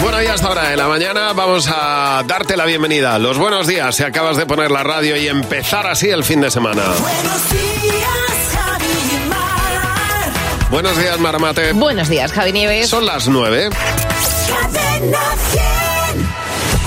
Bueno, y hasta ahora de la mañana vamos a darte la bienvenida. Los buenos días si acabas de poner la radio y empezar así el fin de semana. Buenos días, Javi Mar. Buenos días, Maramate. Buenos días, Javi Nieves. Son las nueve Cadena 100.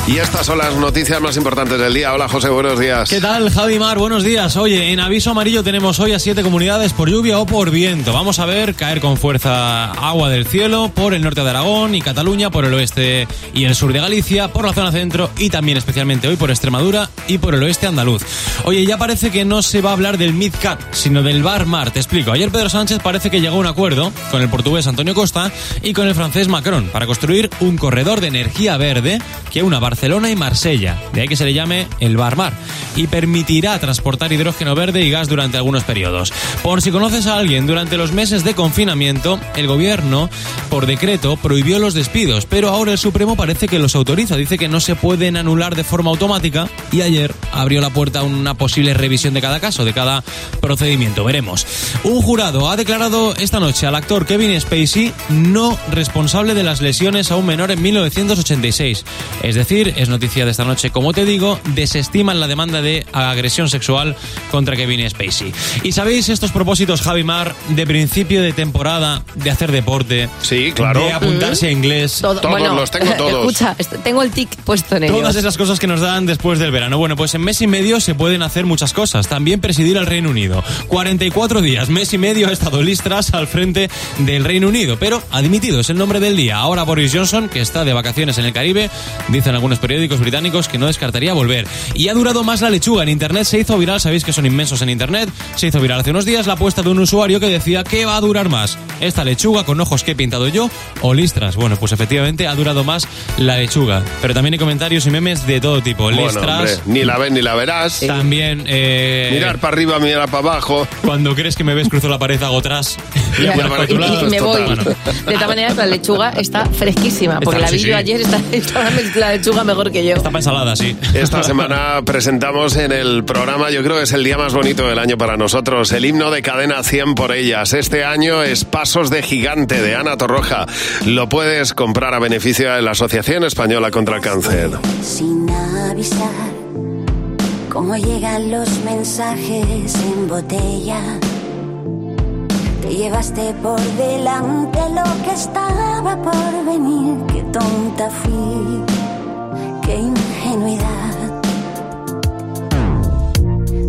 Y estas son las noticias más importantes del día. Hola, José, buenos días. ¿Qué tal, Javi Mar? Buenos días. Oye, en aviso amarillo tenemos hoy a siete comunidades por lluvia o por viento. Vamos a ver caer con fuerza agua del cielo por el norte de Aragón y Cataluña, por el oeste y el sur de Galicia, por la zona centro y también especialmente hoy por Extremadura y por el oeste andaluz. Oye, ya parece que no se va a hablar del MidCat, sino del Bar Mar. Te explico. Ayer Pedro Sánchez parece que llegó a un acuerdo con el portugués Antonio Costa y con el francés Macron para construir un corredor de energía verde que una Barcelona y Marsella, de ahí que se le llame el Bar Mar, y permitirá transportar hidrógeno verde y gas durante algunos periodos. Por si conoces a alguien, durante los meses de confinamiento, el gobierno, por decreto, prohibió los despidos, pero ahora el Supremo parece que los autoriza, dice que no se pueden anular de forma automática y ayer abrió la puerta a una posible revisión de cada caso, de cada procedimiento, veremos. Un jurado ha declarado esta noche al actor Kevin Spacey no responsable de las lesiones a un menor en 1986. Es decir, es noticia de esta noche, como te digo, desestiman la demanda de agresión sexual contra Kevin Spacey. Y sabéis estos propósitos, Javi Mar, de principio de temporada, de hacer deporte, Sí, claro. de apuntarse a inglés. Todo- Todos los tengo todos. Escucha, est- tengo el tic puesto en ellos. Todas esas cosas que nos dan después del verano. Bueno, pues en mes y medio se pueden hacer muchas cosas. También presidir al Reino Unido. 44 días, mes y medio ha estado Liz Truss al frente del Reino Unido. Pero ha dimitido, es el nombre del día. Ahora Boris Johnson, que está de vacaciones en el Caribe, dicen algunos periódicos británicos que no descartaría volver. Y ha durado más la lechuga. En Internet se hizo viral, sabéis que son inmensos en Internet. Se hizo viral hace unos días la apuesta de un usuario que decía que va a durar más. Esta lechuga con ojos que he pintado yo o listras. Bueno, pues efectivamente ha durado más la lechuga. Pero también hay comentarios y memes de todo tipo. Bueno, Listras, hombre, ni la ves ni la verás. también... eh, Mirar para arriba, mirar para abajo. Cuando crees que me ves, cruzo la pared, hago atrás. Y Ya, para y- lado. y me voy. De todas maneras, la lechuga está fresquísima, porque Está- la vi sí, yo sí. ayer, está, está la lechuga mejor que yo. Está para ensalada, sí. Esta semana presentamos en el programa, yo creo que es el día más bonito del año para nosotros, el himno de cadena 100 por ellas. Este año es Pasos de Gigante de Ana Torroja. Lo puedes comprar a beneficio de la Asociación Española contra el Cáncer. sin avisar cómo llegan los mensajes en botella. Te llevaste por delante lo que estaba por venir. Qué tonta fui, qué ingenuidad.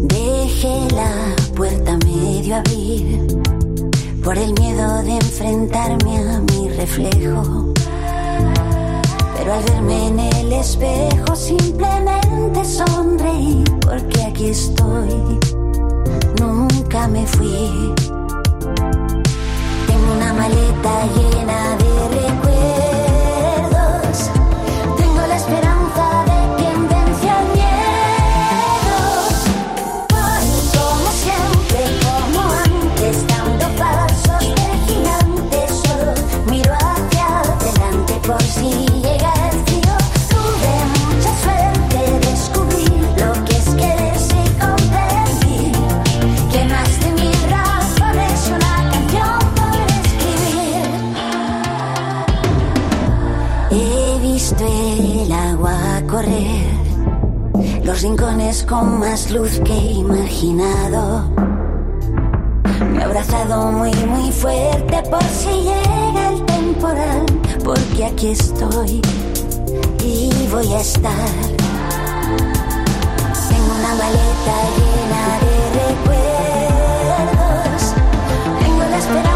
Dejé la puerta medio abrir por el miedo de enfrentarme a mi reflejo. Pero al verme en el espejo simplemente sonreí porque aquí estoy, nunca me fui. Tengo una maleta llena con más luz que imaginado. Me he abrazado muy, muy fuerte por si llega el temporal, porque aquí estoy y voy a estar. Tengo una maleta llena de recuerdos, tengo la esperanza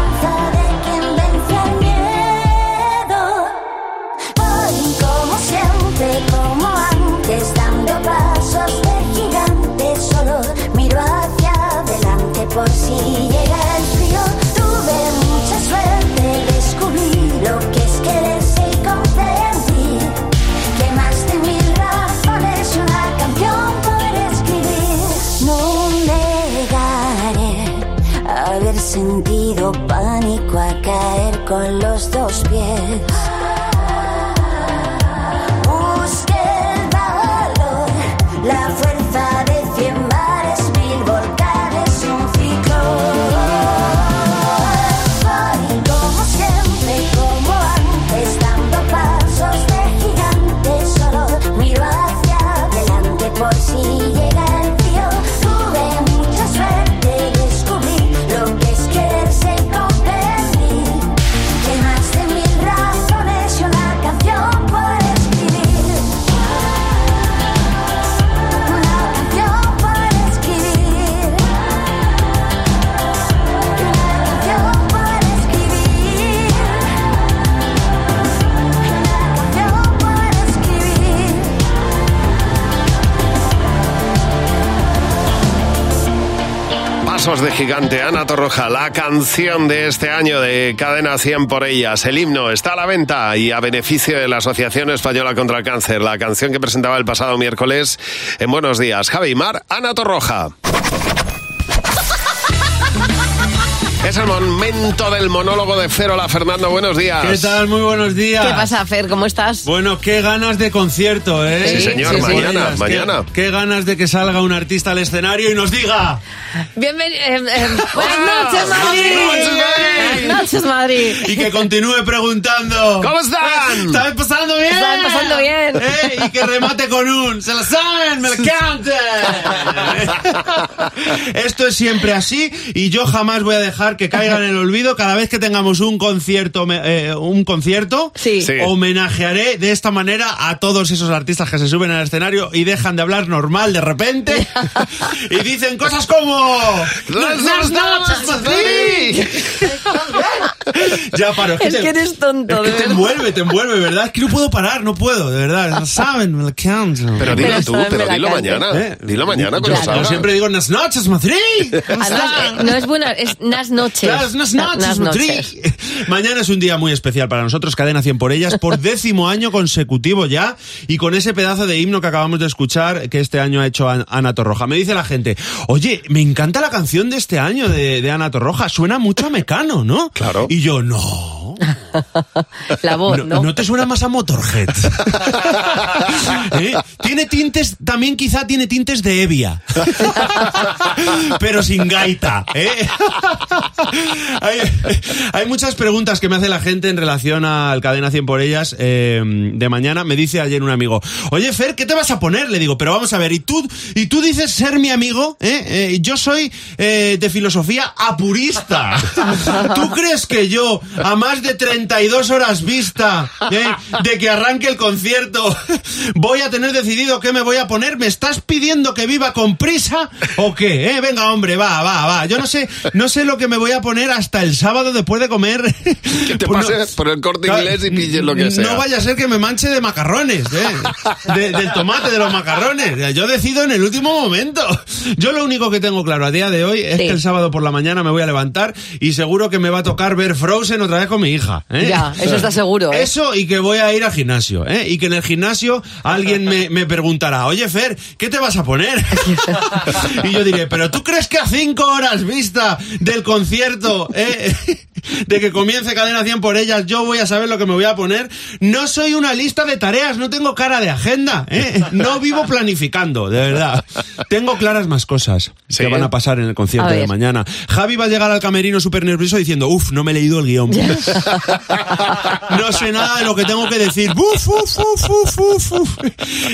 por si De Gigante, Ana Torroja, la canción de este año de Cadena 100 por ellas. El himno está a la venta y a beneficio de la Asociación Española contra el Cáncer. La canción que presentaba el pasado miércoles en Buenos Días. Javi Mar, Ana Torroja. Es el momento del monólogo de Ferola. Fernando, buenos días. ¿Qué tal? Muy buenos días. ¿Qué pasa, Fer? ¿Cómo estás? Bueno, qué ganas de concierto, ¿eh? Sí, señor, sí, sí. mañana, Qué- mañana. Qué, ganas de que salga un artista al escenario y nos diga. Bienvenido. buenas noches, Buenas Madrid. noches, Madrid. Buenas noches, Madrid. Y que continúe preguntando. ¿Cómo están? ¿Estáis pasando bien? Están pasando bien. ¿Eh? Y que remate con un. ¡Se lo saben! ¡Me lo canten! Esto es siempre así y yo jamás voy a dejar que caiga en el olvido. Cada vez que tengamos un concierto, me- eh, un concierto, Sí. Sí. homenajearé de esta manera a todos esos artistas que se suben al escenario y dejan de hablar normal de repente y dicen cosas como ¡Las noches, Madrid! ya paro Es que eres tonto, es que te envuelve te envuelve verdad es que no puedo parar no puedo de verdad saben me lo canto Pero dilo Pero tú, pero dilo mañana. ¿Eh? Dilo mañana cuando salga. yo siempre digo buenas noches Madrid eh, no es buena, es nas noches. Claro, unas noches, Nas Madrid. Mañana es un día muy especial para nosotros, Cadena 100 por ellas, por décimo año consecutivo ya, y con ese pedazo de himno que acabamos de escuchar, que este año ha hecho An- Ana Torroja. Me dice la gente, oye, me encanta la canción de este año de, de Ana Torroja, suena mucho a Mecano, ¿no? Claro. Y yo, no. La voz, No, ¿no? no te suena más a Motorhead. ¿Eh? Tiene tintes, también quizá tiene tintes de Evia. Pero sin gaita. ¿eh? hay, hay muchas preguntas que me hace la gente en relación al Cadena 100 por ellas eh, de mañana. Me dice ayer un amigo, oye Fer, ¿qué te vas a poner? Le digo, pero vamos a ver, ¿y tú, y tú dices ser mi amigo? ¿Eh? Eh, yo soy de filosofía apurista. ¿Tú crees que yo, a más de 32 horas vista ¿eh? de que arranque el concierto, voy a tener decidido qué me voy a poner? ¿Me estás pidiendo que viva con prisa o qué? ¿Eh? Venga, hombre, va, va, va. Yo no sé, no sé lo que me voy a poner hasta el sábado después de comer. Que te Pues no- pases por el corte inglés y pilles lo que sea. No vaya a ser que me manche de macarrones, ¿eh? De- del tomate, de los macarrones. Yo decido en el último momento. Yo lo único que tengo claro a día de hoy es Sí. que el sábado por la mañana me voy a levantar y seguro que me va a tocar ver Frozen otra vez con mi hija. ¿Eh? Ya, eso está seguro, ¿eh? Eso y que voy a ir al gimnasio, ¿eh? Y que en el gimnasio alguien me, me preguntará, oye Fer, ¿qué te vas a poner? y yo diré, pero ¿tú crees que a cinco horas vista del concierto, eh, de que comience Cadena 100 por ellas, yo voy a saber lo que me voy a poner? No soy una lista de tareas, no tengo cara de agenda, ¿eh? No vivo planificando, de verdad. Tengo claras más cosas Sí. que van a pasar en el concierto de mañana. Javi va a llegar al camerino súper nervioso diciendo, uff, no me he leído el guion. no sé nada de lo que tengo que decir. Uf, uf, uf, uf, uf, uf.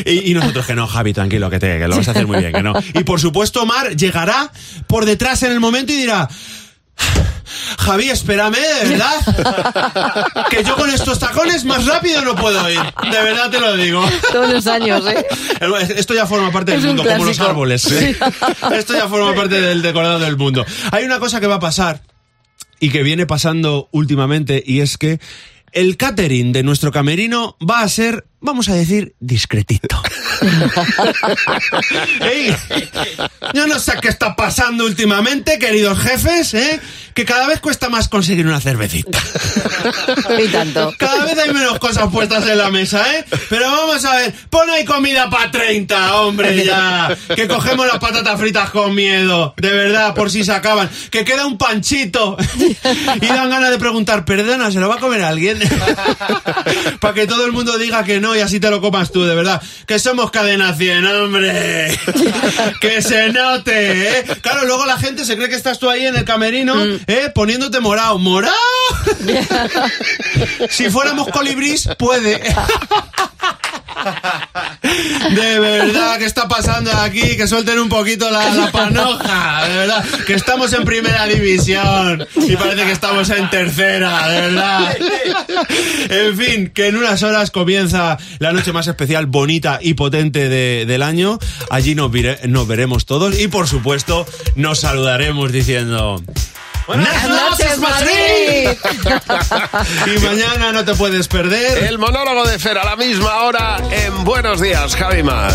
Y, y nosotros que no, Javi, tranquilo, que, te, que lo vas a hacer muy bien, que no. Y por supuesto, Mar llegará por detrás en el momento y dirá... Javi, espérame, de verdad. Que yo con estos tacones más rápido no puedo ir. De verdad te lo digo. Todos los años, ¿eh? Esto ya forma parte del Es mundo, como los árboles. ¿eh? Esto ya forma parte del decorado del mundo. Hay una cosa que va a pasar y que viene pasando últimamente y es que el catering de nuestro camerino va a ser, vamos a decir, discretito. Ey, yo no sé qué está pasando últimamente, queridos jefes, ¿eh? que cada vez cuesta más conseguir una cervecita. Y tanto. Cada vez hay menos cosas puestas en la mesa, ¿eh? Pero vamos a ver, pon ahí comida para 30, hombre, ya. Que cogemos las patatas fritas con miedo, de verdad, por si se acaban. Que queda un panchito. Y dan ganas de preguntar, perdona, ¿se lo va a comer alguien? Para que todo el mundo diga que no y así te lo comas tú, de verdad. Que somos cadena 100, hombre. Que se note, ¿eh? Claro, luego la gente se cree que estás tú ahí en el camerino, ¿eh? Poniéndote morado. ¿Morado? Si fuéramos colibrís, puede. De verdad, ¿qué está pasando aquí? Que suelten un poquito la, la panoja, de verdad. Que estamos en primera división y parece que estamos en tercera, de verdad. En fin, que en unas horas comienza la noche más especial, bonita y potente de- del año. Allí nos, veremos todos y, por supuesto, nos saludaremos diciendo... ¡Buenas noches, Madrid! Y mañana no te puedes perder. El monólogo de Fer a la misma hora en Buenos Días, Javimar.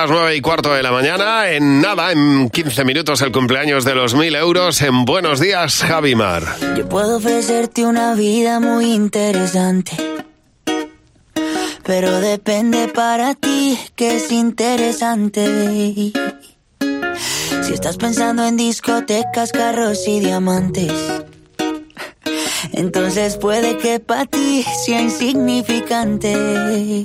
Las nueve y cuarto de la mañana. En nada, en 15 minutos, el cumpleaños de los mil euros. En Buenos días, Javimar. Yo puedo ofrecerte una vida muy interesante. Pero depende para ti que es interesante. Si estás pensando en discotecas, carros y diamantes. Entonces puede que para ti sea insignificante.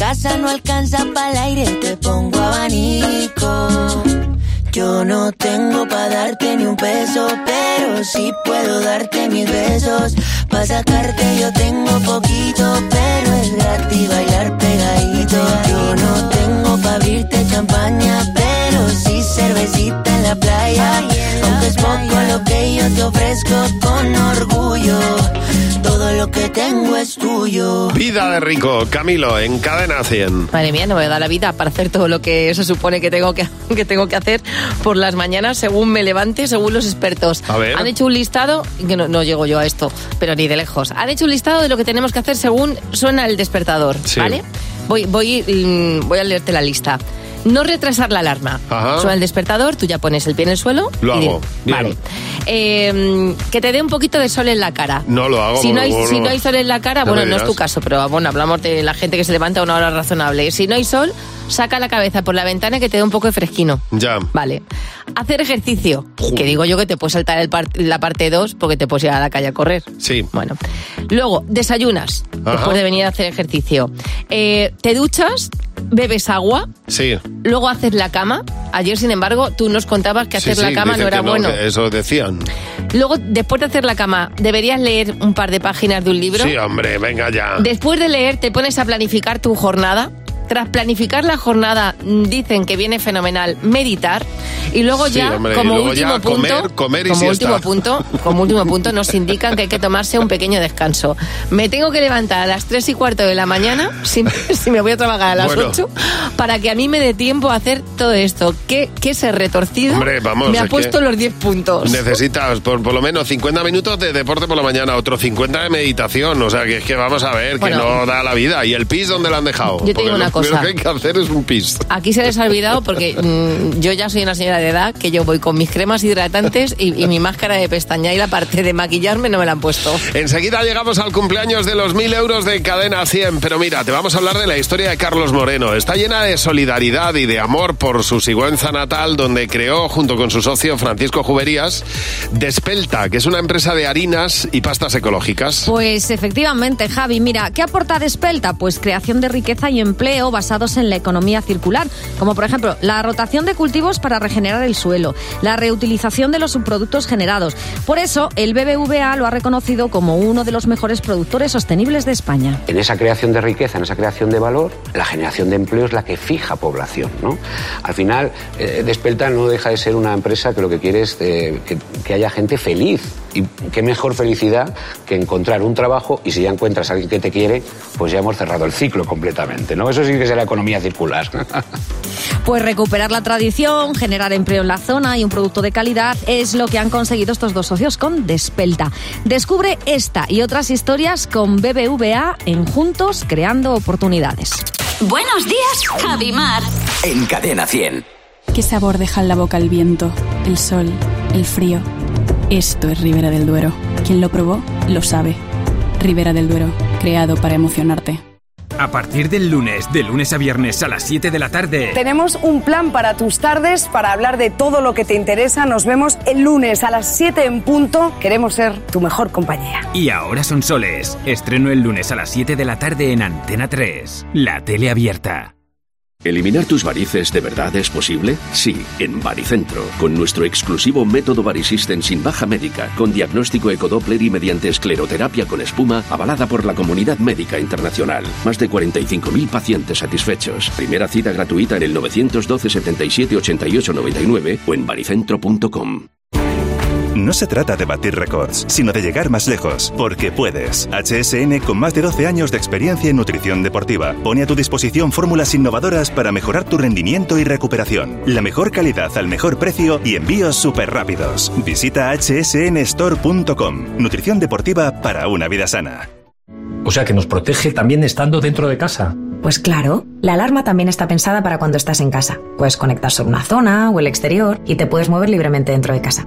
Casa no alcanza para el aire, te pongo abanico. Yo no tengo para darte ni un peso, pero sí puedo darte mis besos. Para sacarte yo tengo poquito, pero es gratis bailar pegadito. Yo no tengo para abrirte champaña, pero sí cervecita en la playa. Aunque es poco lo que yo te ofrezco con orgullo, todo lo que tengo es tuyo. Vida de rico, Camilo, en Cadena 100. Madre mía, no me voy a dar la vida para hacer todo lo que se supone que tengo que, que tengo que hacer por las mañanas según me levante, según los expertos. A ver. Han hecho un listado, que no, no llego yo a esto, pero ni de lejos. Han hecho un listado de lo que tenemos que hacer según suena el despertador, Sí. ¿vale? Voy, voy, mm, voy a leerte la lista. No retrasar la alarma. Ajá. Suena el despertador, tú ya pones el pie en el suelo. Lo y hago, bien. Vale. Eh, que te dé un poquito de sol en la cara. No lo hago, Si no hay, si no hay sol en la cara, bueno, no es tu caso, pero bueno, hablamos de la gente que se levanta a una hora razonable. Si no hay sol, saca la cabeza por la ventana que te dé un poco de fresquino. Ya. Vale. Hacer ejercicio. Que digo yo que te puedes saltar el par- la parte 2 porque te puedes ir a la calle a correr. Sí. Bueno. Luego, desayunas. Ajá. Después de venir a hacer ejercicio. Eh, te duchas, bebes agua, Sí. luego haces la cama. Ayer, sin embargo, tú nos contabas que hacer sí, la cama no era bueno. eso decían. Luego, después de hacer la cama, deberías leer un par de páginas de un libro. Sí, hombre, venga ya. Después de leer, te pones a planificar tu jornada. Tras planificar la jornada, mm, dicen que viene fenomenal meditar. Y luego Sí, ya, hombre, como luego último ya comer, punto, comer y como último punto, como último punto, nos indican que hay que tomarse un pequeño descanso. Me tengo que levantar a las 3 y cuarto de la mañana, si, si me voy a trabajar a las Bueno. 8, para que a mí me dé tiempo a hacer todo esto. ¿Qué, qué ser retorcido? Hombre, vamos, me ha es puesto que los 10 puntos. Necesitas por, por lo menos 50 minutos de deporte por la mañana, otros 50 de meditación. O sea, que es que vamos a ver, Bueno. que no da la vida. ¿Y el pis dónde lo han dejado? Yo te digo una cosa. Que hay que hacer es un pis. Aquí se les ha olvidado porque mm, yo ya soy una señora de edad que yo voy con mis cremas hidratantes y, y mi máscara de pestaña y la parte de maquillarme no me la han puesto. Enseguida llegamos al cumpleaños de los mil euros de Cadena 100, pero mira, te vamos a hablar de la historia de Carlos Moreno. Está llena de solidaridad y de amor por su Sigüenza natal, donde creó, junto con su socio Francisco Juberías, Despelta, que es una empresa de harinas y pastas ecológicas. Pues efectivamente, Javi, mira, ¿qué aporta Despelta? Pues creación de riqueza y empleo basados en la economía circular, como por ejemplo la rotación de cultivos para regenerar el suelo, la reutilización de los subproductos generados. Por eso, el BBVA lo ha reconocido como uno de los mejores productores sostenibles de España. En esa creación de riqueza, en esa creación de valor, la generación de empleo es la que fija población. ¿no? Al final, eh, Despelta no deja de ser una empresa que lo que quiere es eh, que, que haya gente feliz. Y qué mejor felicidad que encontrar un trabajo y si ya encuentras a alguien que te quiere, pues ya hemos cerrado el ciclo completamente. ¿no? Eso sí que es la economía circular. Pues recuperar la tradición, generar empleo en la zona y un producto de calidad es lo que han conseguido estos dos socios con Despelta. Descubre esta y otras historias con BBVA en Juntos Creando Oportunidades. Buenos días, Javi Mar. En Cadena 100. ¿Qué sabor deja en la boca el viento, el sol, el frío? Esto es Ribera del Duero. Quien lo probó, lo sabe. Ribera del Duero, creado para emocionarte. A partir del lunes, de lunes a viernes a las 7 de la tarde. Tenemos un plan para tus tardes, para hablar de todo lo que te interesa. Nos vemos el lunes a las 7 en punto. Queremos ser tu mejor compañía. Y ahora son soles. Estreno el lunes a las 7 de la tarde en Antena 3. La tele abierta. ¿Eliminar tus varices de verdad es posible? Sí, en Varicentro, con nuestro exclusivo método Varisystem sin baja médica, con diagnóstico ecodoppler y mediante escleroterapia con espuma, avalada por la comunidad médica internacional. Más de 45.000 pacientes satisfechos. Primera cita gratuita en el 912 77 88 99 o en varicentro.com. No se trata de batir récords, sino de llegar más lejos, porque puedes. HSN, con más de 12 años de experiencia en nutrición deportiva, pone a tu disposición fórmulas innovadoras para mejorar tu rendimiento y recuperación. La mejor calidad al mejor precio y envíos súper rápidos. Visita hsnstore.com. Nutrición deportiva para una vida sana. O sea que nos protege también estando dentro de casa. Pues claro, la alarma también está pensada para cuando estás en casa. Puedes conectar sobre una zona o el exterior y te puedes mover libremente dentro de casa.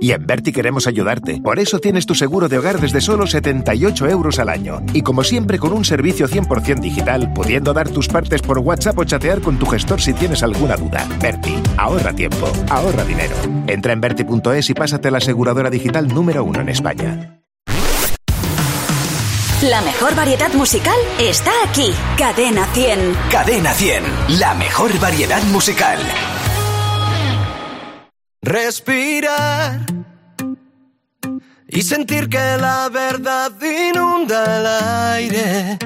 Y en Berti queremos ayudarte. Por eso tienes tu seguro de hogar desde solo 78 euros al año. Y como siempre con un servicio 100% digital, pudiendo dar tus partes por WhatsApp o chatear con tu gestor si tienes alguna duda. Berti, ahorra tiempo, ahorra dinero. Entra en Berti.es y pásate a la aseguradora digital número uno en España. La mejor variedad musical está aquí. Cadena 100. Cadena 100. La mejor variedad musical. Respirar y sentir que la verdad inunda el aire.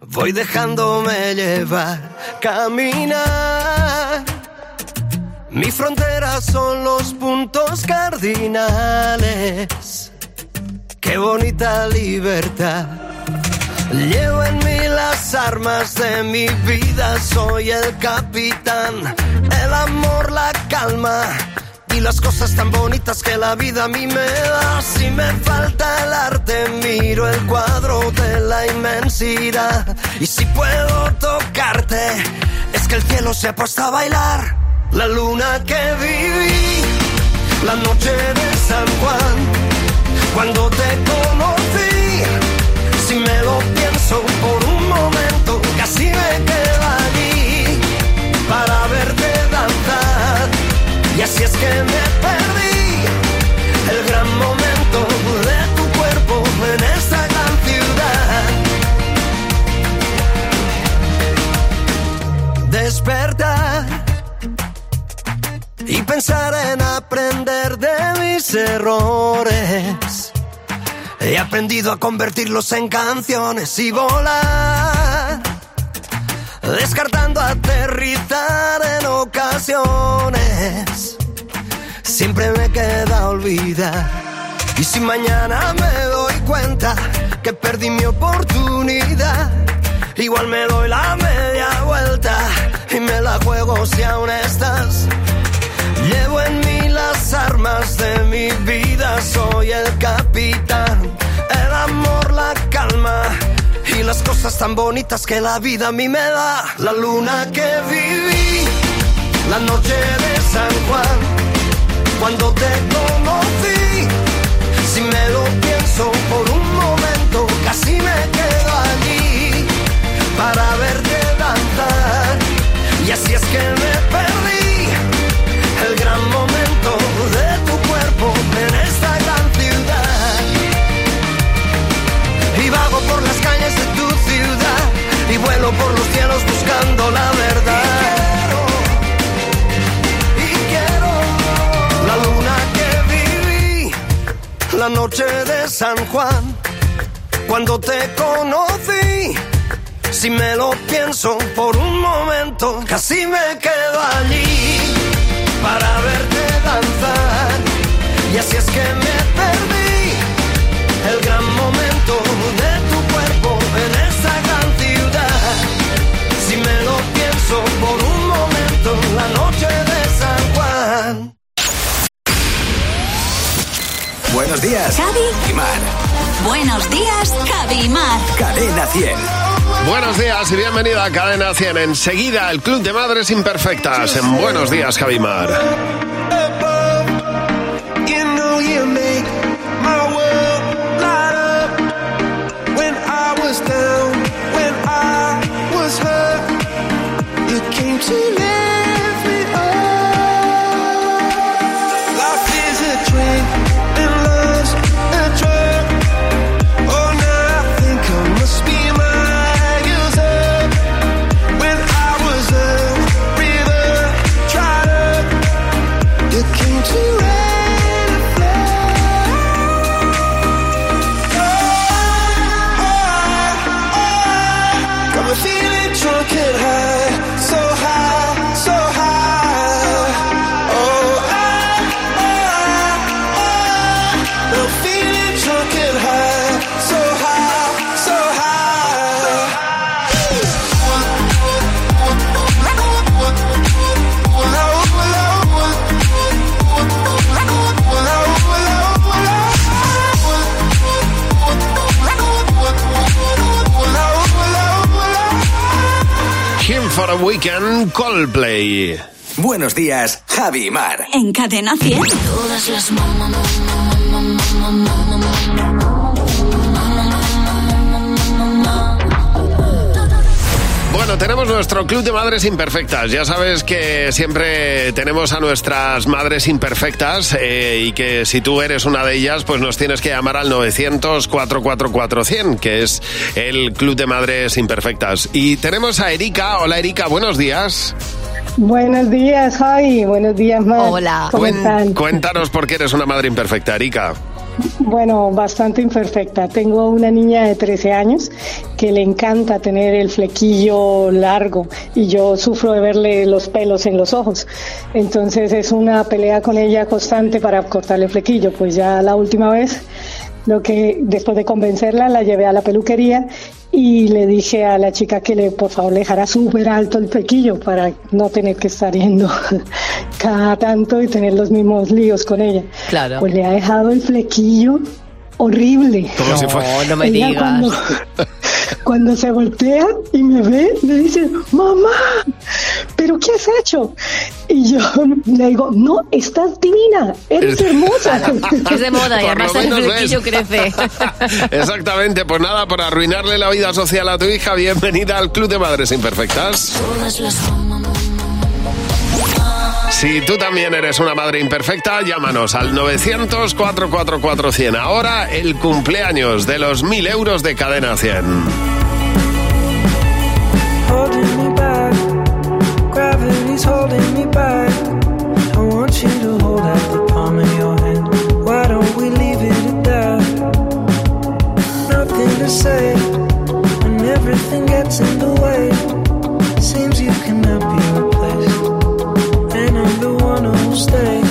Voy dejándome llevar, caminar. Mi frontera son los puntos cardinales. Qué bonita libertad. Llevo en las armas de mi vida, soy el capitán, el amor, la calma y las cosas tan bonitas que la vida a mí me da. Si me falta el arte, miro el cuadro de la inmensidad. Y si puedo tocarte, es que el cielo se ha puesto a bailar. La luna que viví, la noche de San Juan, cuando te conocí. Si me lo pienso por un así es que me perdí el gran momento de tu cuerpo en esta gran ciudad. Despertar y pensar en aprender de mis errores. He aprendido a convertirlos en canciones y volar, descartando aterrizar en ocasiones. Siempre me queda olvidar Y si mañana me doy cuenta que perdí mi oportunidad, igual me doy la media vuelta y me la juego si aún estás. Llevo en mí las armas de mi vida, soy el capitán, las cosas tan bonitas que la vida a mí me da. La luna que viví, la noche de San Juan, cuando te conocí, si me lo pienso por un momento, casi me quedo allí para verte danzar. Y así es que me por los cielos buscando la verdad. Y quiero la luna que viví, la noche de San Juan, cuando te conocí. Si me lo pienso por un momento, casi me quedo allí para verte danzar. Y así es que me perdí el gran momento de Buenos días. Javi. y Mar. Buenos días, Javi y Mar. Cadena 100. Buenos días y bienvenida a Cadena 100. Enseguida el Club de Madres Imperfectas en Buenos Días, Javimar. Weekend, Coldplay. Buenos días, Javi y Mar. En Cadena 100. Todas las Bueno, tenemos nuestro Club de Madres Imperfectas. Ya sabes que siempre tenemos a nuestras madres imperfectas eh, y que si tú eres una de ellas, pues nos tienes que llamar al 900-444-100, que es el Club de Madres Imperfectas. Y tenemos a Erika. Hola Erika, buenos días. Buenos días, Javi. Buenos días, Mar. Hola. ¿Cómo Cuen- están? Cuéntanos por qué eres una madre imperfecta, Erika. Bueno, bastante imperfecta. Tengo una niña de 13 años que le encanta tener el flequillo largo y yo sufro de verle los pelos en los ojos. Entonces es una pelea con ella constante para cortarle el flequillo. Pues ya la última vez, lo que después de convencerla, la llevé a la peluquería y le dije a la chica que le por favor le dejara súper alto el flequillo para no tener que estar yendo cada tanto y tener los mismos líos con ella. Claro. Pues le ha dejado el flequillo horrible. Como No, si fuera- no me Ella digas. Cuando, cuando se voltea y me ve, me dice, mamá, ¿pero qué has hecho? Y yo le digo, no, estás divina, eres hermosa. Es de moda y además el flequillo crece. Exactamente, pues nada, por arruinarle la vida social a tu hija, bienvenida al Club de Madres Imperfectas. Todas las Si tú también eres una madre imperfecta, llámanos al 900-444-100. Ahora el cumpleaños de los 1000 euros de Cadena 100. holding me back. Gravity's holding me back. I want you to hold out the palm of your hand. Why don't we leave it? Nothing to say when everything gets in the way. Stay.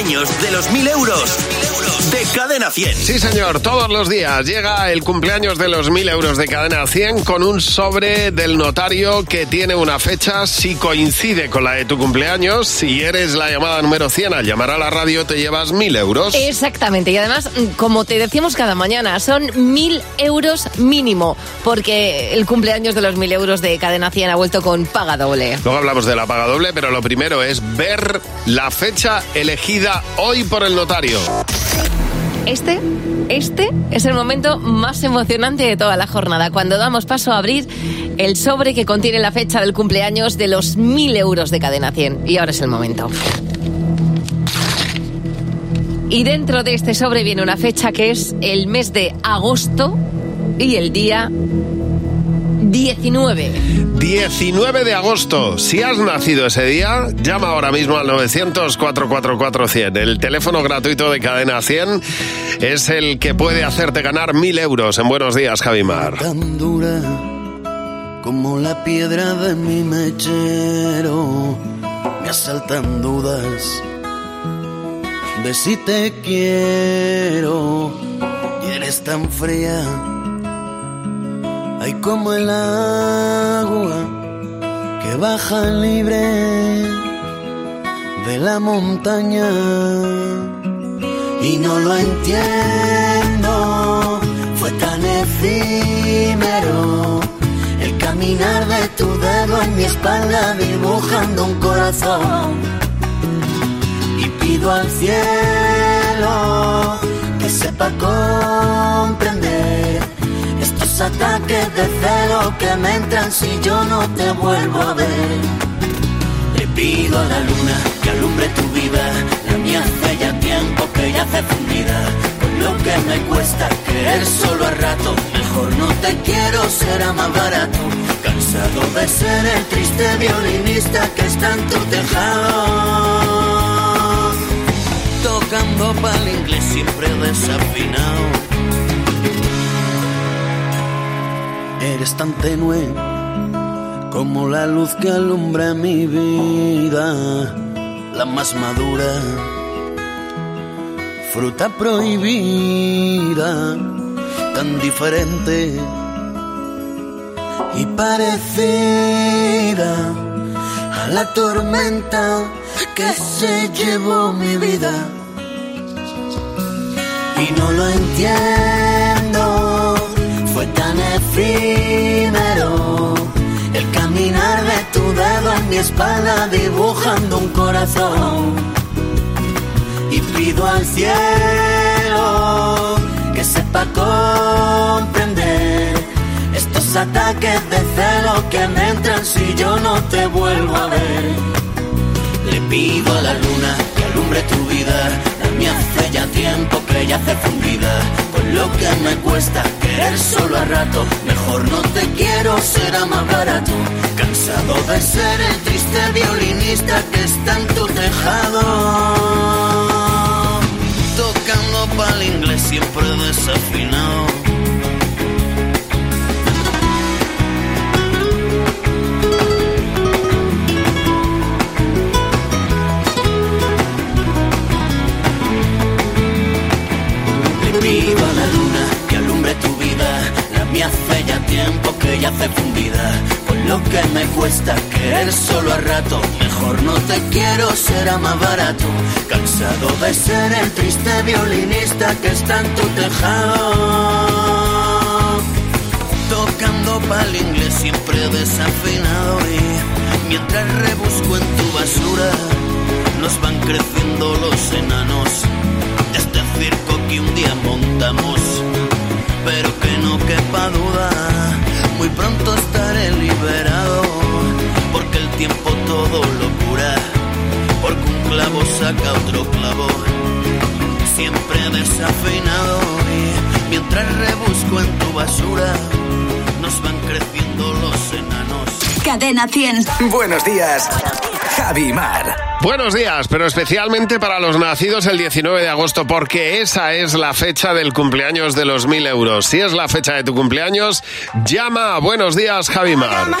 De los mil euros Cadena 100. Sí, señor, todos los días llega el cumpleaños de los 1000 euros de cadena 100 con un sobre del notario que tiene una fecha. Si coincide con la de tu cumpleaños, si eres la llamada número 100 al llamar a la radio, te llevas 1000 euros. Exactamente, y además, como te decimos cada mañana, son mil euros mínimo, porque el cumpleaños de los mil euros de Cadena 100 ha vuelto con paga doble. Luego hablamos de la paga doble, pero lo primero es ver la fecha elegida hoy por el notario. Este, este es el momento más emocionante de toda la jornada, cuando damos paso a abrir el sobre que contiene la fecha del cumpleaños de los mil euros de Cadena 100. Y ahora es el momento. Y dentro de este sobre viene una fecha que es el mes de agosto y el día 19. 19 de agosto. Si has nacido ese día, llama ahora mismo al 900-444-100. El teléfono gratuito de Cadena 100 es el que puede hacerte ganar 1000 euros en Buenos Días, Javimar. tan dura como la piedra de mi mechero. Me asaltan dudas de si te quiero y eres tan fría. Hay como el agua que baja libre de la montaña y no lo entiendo. Fue tan efímero el caminar de tu dedo en mi espalda dibujando un corazón. Y pido al cielo que sepa comprender ataques de celo que me entran si yo no te vuelvo a ver. Le pido a la luna que alumbre tu vida, la mía hace ya tiempo que ya hace fundida. Con lo que me cuesta querer solo a rato, mejor no te quiero, será más barato. Cansado de ser el triste violinista que está en tu tejado. Tocando pa'l inglés siempre desafinado. Eres tan tenue como la luz que alumbra mi vida, la más madura, fruta prohibida, tan diferente y parecida a la tormenta que se llevó mi vida. Y no lo entiendo, fue tan efímero el caminar de tu dedo en mi espalda dibujando un corazón. Y pido al cielo que sepa comprender estos ataques de celo que me entran si yo no te vuelvo a ver. Le pido a la luna que alumbre tu vida, mía hace ya tiempo que ya hace fundida. Con lo que me cuesta querer solo a rato, mejor no te quiero, será más barato. Cansado de ser el triste violinista que está en tu tejado. Tocando pa'l inglés siempre desafinado. Mía hace ya tiempo que ya hace fundida. Con lo que me cuesta querer solo a rato. Mejor no te quiero, será más barato. Cansado de ser el triste violinista que está en tu tejado. Tocando pa'l inglés siempre desafinado y mientras rebusco en tu basura nos van creciendo los enanos de este circo que un día montamos. Pero que no quepa duda, muy pronto estaré liberado, porque el tiempo todo lo cura, porque un clavo saca otro clavo, siempre desafinado y mientras rebusco en tu basura, nos van creciendo. Cadena 100. Buenos días, Javi Mar. Buenos días, pero especialmente para los nacidos el 19 de agosto, porque esa es la fecha del cumpleaños de los 1000 euros. Si es la fecha de tu cumpleaños, llama a Buenos días, Javimar. my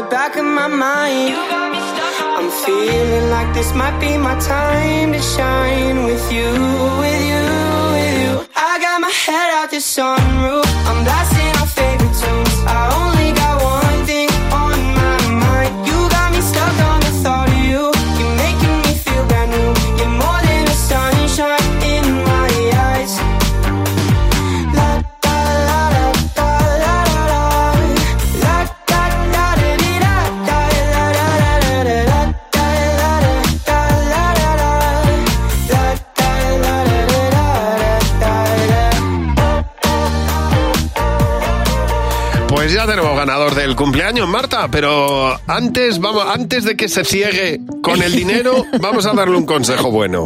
the back of my mind. I'm feeling like this might be my time to shine with you, with you, with you. I got my head out the sunroof. I'm blasting our Pues ya tenemos ganador del cumpleaños, Marta, pero antes, vamos, antes de que se ciegue con el dinero, vamos a darle un consejo bueno.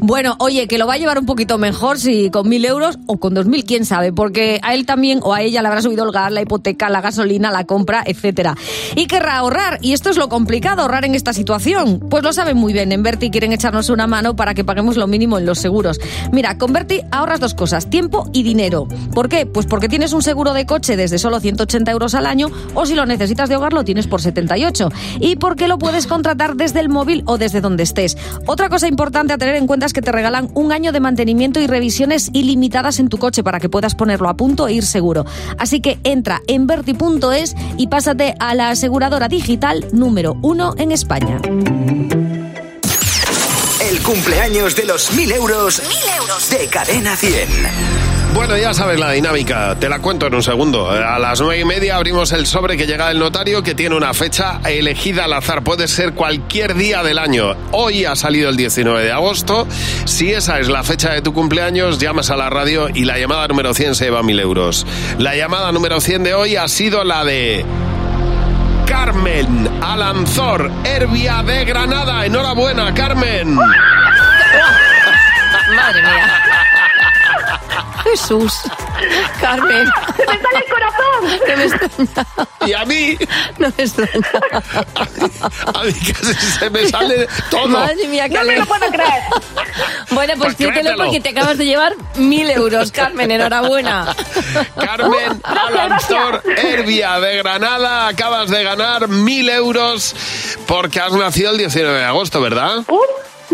Bueno, oye, que lo va a llevar un poquito mejor si con mil euros o con dos mil, quién sabe, porque a él también o a ella le habrá subido el gas, la hipoteca, la gasolina, la compra, etcétera. Y querrá ahorrar, y esto es lo complicado, ahorrar en esta situación. Pues lo saben muy bien, en Berti quieren echarnos una mano para que paguemos lo mínimo en los seguros. Mira, con Berti ahorras dos cosas, tiempo y dinero. ¿Por qué? Pues porque tienes un seguro de coche desde solo 180 euros al año o si lo necesitas de hogar lo tienes por 78. Y porque lo puedes contratar desde el móvil o desde donde estés. Otra cosa importante a tener en cuenta es que te regalan un año de mantenimiento y revisiones ilimitadas en tu coche para que puedas ponerlo a punto e ir seguro. Así que entra en verti.es y pásate a la aseguradora digital número uno en España. El cumpleaños de los 1000 euros, de Cadena 100. Bueno, ya sabes la dinámica, te la cuento en un segundo. A las nueve y media abrimos el sobre que llega del notario que tiene una fecha elegida al azar. Puede ser cualquier día del año. Hoy ha salido el 19 de agosto. Si esa es la fecha de tu cumpleaños, llamas a la radio y la llamada número 100 se lleva mil euros. La llamada número 100 de hoy ha sido la de... Carmen Alanzor, Herbia de Granada. Enhorabuena, Carmen. Madre mía. Jesús. Carmen. ¡Se me sale el corazón! Que me extraña. Y a mí, No me extraña. a mí casi se me sale todo. Madre mía, qué ¡No me lo puedo creer! Bueno, pues Pues créetelo porque te acabas de llevar mil euros, Carmen. Enhorabuena. Carmen Alanzor Herbia de Granada, acabas de ganar mil euros porque has nacido el 19 de agosto, ¿verdad? Uh,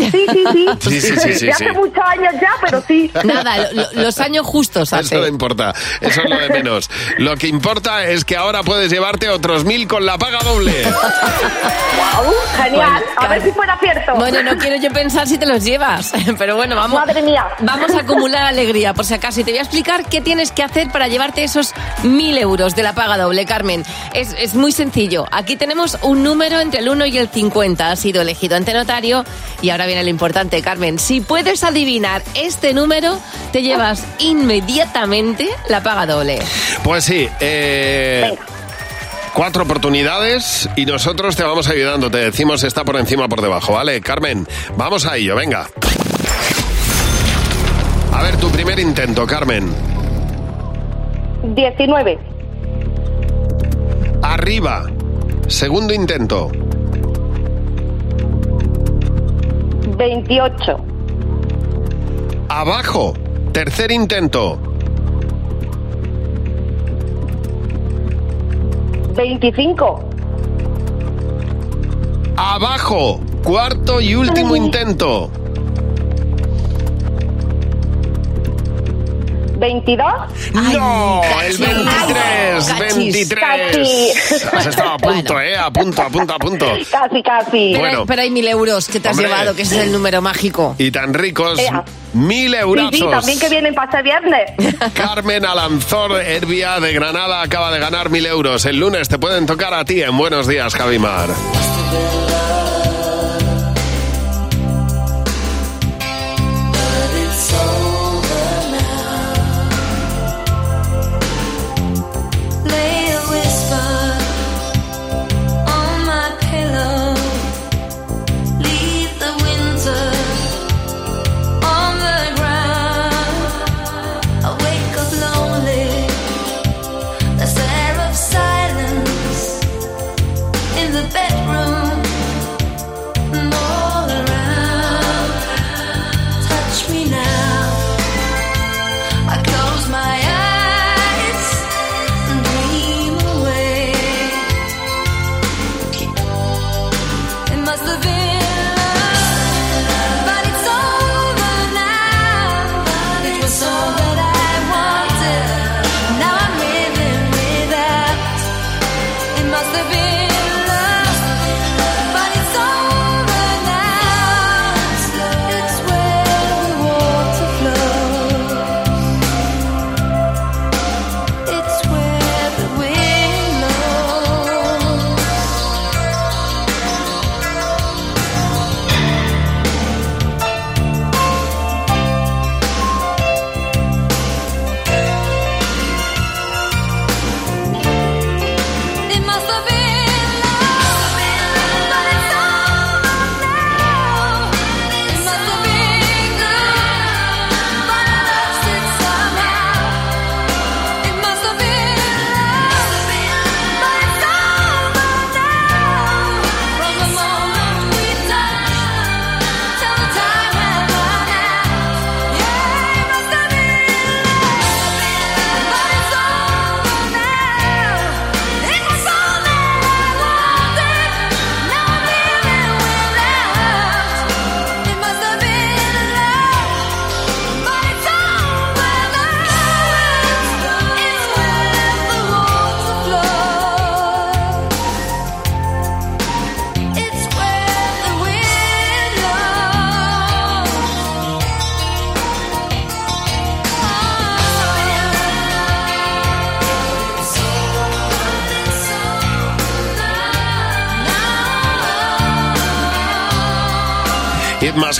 sí, sí, sí. Sí, sí, sí, sí, hace muchos años ya, pero sí. Nada, lo- lo- los años justos hace. Eso no importa, eso es lo de menos. Lo que importa es que ahora puedes llevarte otros mil con la paga doble. Guau, genial. Bueno, a ver si fuera cierto. Bueno, no quiero yo pensar si te los llevas, pero bueno, vamos. Madre mía. Vamos a acumular alegría, por si acaso. Y te voy a explicar qué tienes que hacer para llevarte esos mil euros de la paga doble, Carmen. Es, es muy sencillo. Aquí tenemos un número entre el 1 y el 50. Ha sido elegido ante notario. Y ahora viene lo importante, Carmen. Si puedes adivinar este número, te llevas inmediatamente la paga doble. Pues sí, eh, cuatro oportunidades y nosotros te vamos ayudando. Te decimos está por encima o por debajo, ¿vale? Carmen, vamos a ello, venga. A ver, tu primer intento, Carmen. 19, Arriba. Segundo intento. 28, Abajo. Tercer intento. 25, Abajo. Cuarto y último intento. 22. No, el cachis. 23, Cachis. 23. Cachis. Has estado a punto, ¿eh? A punto, a punto, a punto. Casi, casi. Pero, Bueno. pero hay mil euros que te has Hombre. llevado, que ese es el número mágico. Y tan ricos, Ea. mil Sí, eurazos. sí, también que vienen para este viernes. Carmen Alanzor Herbia de Granada acaba de ganar mil euros. El lunes te pueden tocar a ti en Buenos Días, Javimar.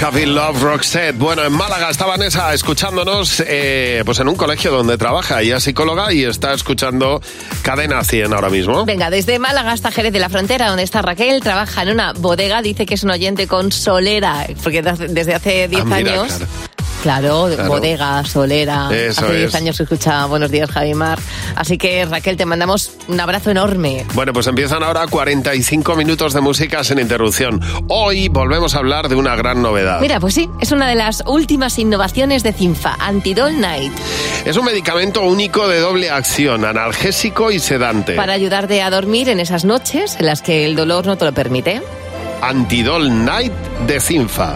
Have Been Love, Roxette. Bueno, en Málaga está Vanessa escuchándonos eh, pues en un colegio donde trabaja. Ella es psicóloga y está escuchando Cadena 100 ahora mismo. Venga, desde Málaga hasta Jerez de la Frontera, donde está Raquel, trabaja en una bodega, dice que es un oyente con solera, porque desde hace 10 Ah, años claro. Claro, de Claro. bodega, solera. Eso Hace 10 es. años que escucha Buenos días, Javimar. Así que, Raquel, te mandamos un abrazo enorme. Bueno, pues empiezan ahora 45 minutos de música sin interrupción. Hoy volvemos a hablar de una gran novedad. Mira, pues sí, es una de las últimas innovaciones de Cinfa, Antidol Night, Es un medicamento único de doble acción, analgésico y sedante. para ayudarte a dormir en esas noches en las que el dolor no te lo permite. Antidol Night de Cinfa.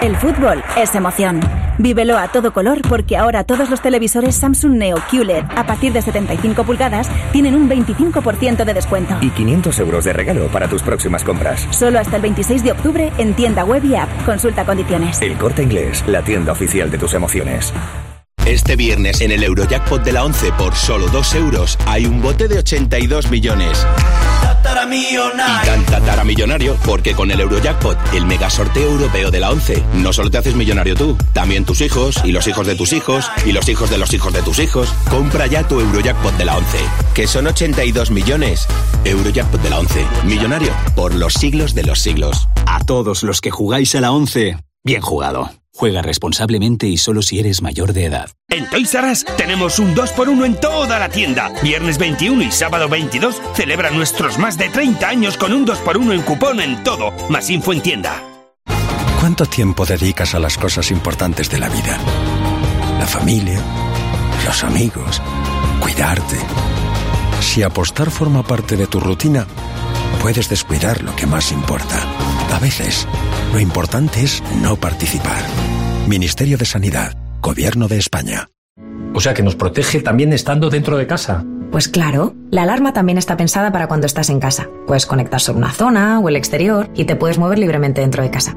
El fútbol es emoción. Vívelo a todo color porque ahora todos los televisores Samsung Neo QLED a partir de 75 pulgadas tienen un 25% de descuento. Y 500 euros de regalo para tus próximas compras. Solo hasta el 26 de octubre en tienda web y app. Consulta condiciones. El Corte Inglés, la tienda oficial de tus emociones. Este viernes en el Eurojackpot de la 11 por solo 2 euros hay un bote de 82 millones. Y tan tatara millonario porque con el Eurojackpot, el mega sorteo europeo de la 11, no solo te haces millonario tú, también tus hijos y los hijos de tus hijos y los hijos de los hijos de tus hijos. Compra ya tu Eurojackpot de la 11, que son 82 millones. Eurojackpot de la 11, millonario por los siglos de los siglos. A todos los que jugáis a la 11, bien jugado. Juega responsablemente y solo si eres mayor de edad. En Toys R Us tenemos un 2x1 en toda la tienda. Viernes 21 y sábado 22 celebra nuestros más de 30 años con un 2x1 en cupón en todo. Más info en tienda. ¿Cuánto tiempo dedicas a las cosas importantes de la vida? La familia, los amigos, cuidarte. Si apostar forma parte de tu rutina, puedes descuidar lo que más importa. A veces, lo importante es no participar. Ministerio de Sanidad, Gobierno de España. O sea que nos protege también estando dentro de casa. Pues claro, la alarma también está pensada para cuando estás en casa. Puedes conectar sobre una zona o el exterior y te puedes mover libremente dentro de casa.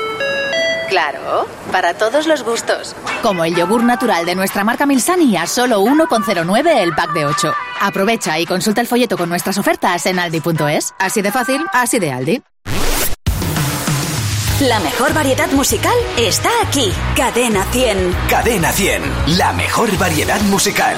Claro, para todos los gustos. Como el yogur natural de nuestra marca Milsani a solo 1,09 el pack de 8. Aprovecha y consulta el folleto con nuestras ofertas en aldi.es. Así de fácil, así de Aldi. La mejor variedad musical está aquí. Cadena 100. Cadena 100, la mejor variedad musical.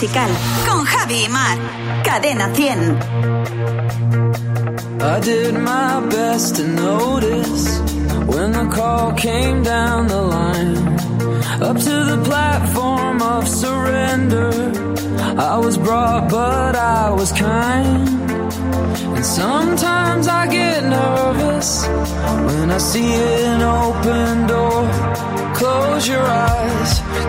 musical. Con Javi y Mar. Cadena 100. I did my best to notice when the call came down the line. Up to the platform of surrender. I was brought, but I was kind. And sometimes I get nervous when I see an open door. Close your eyes.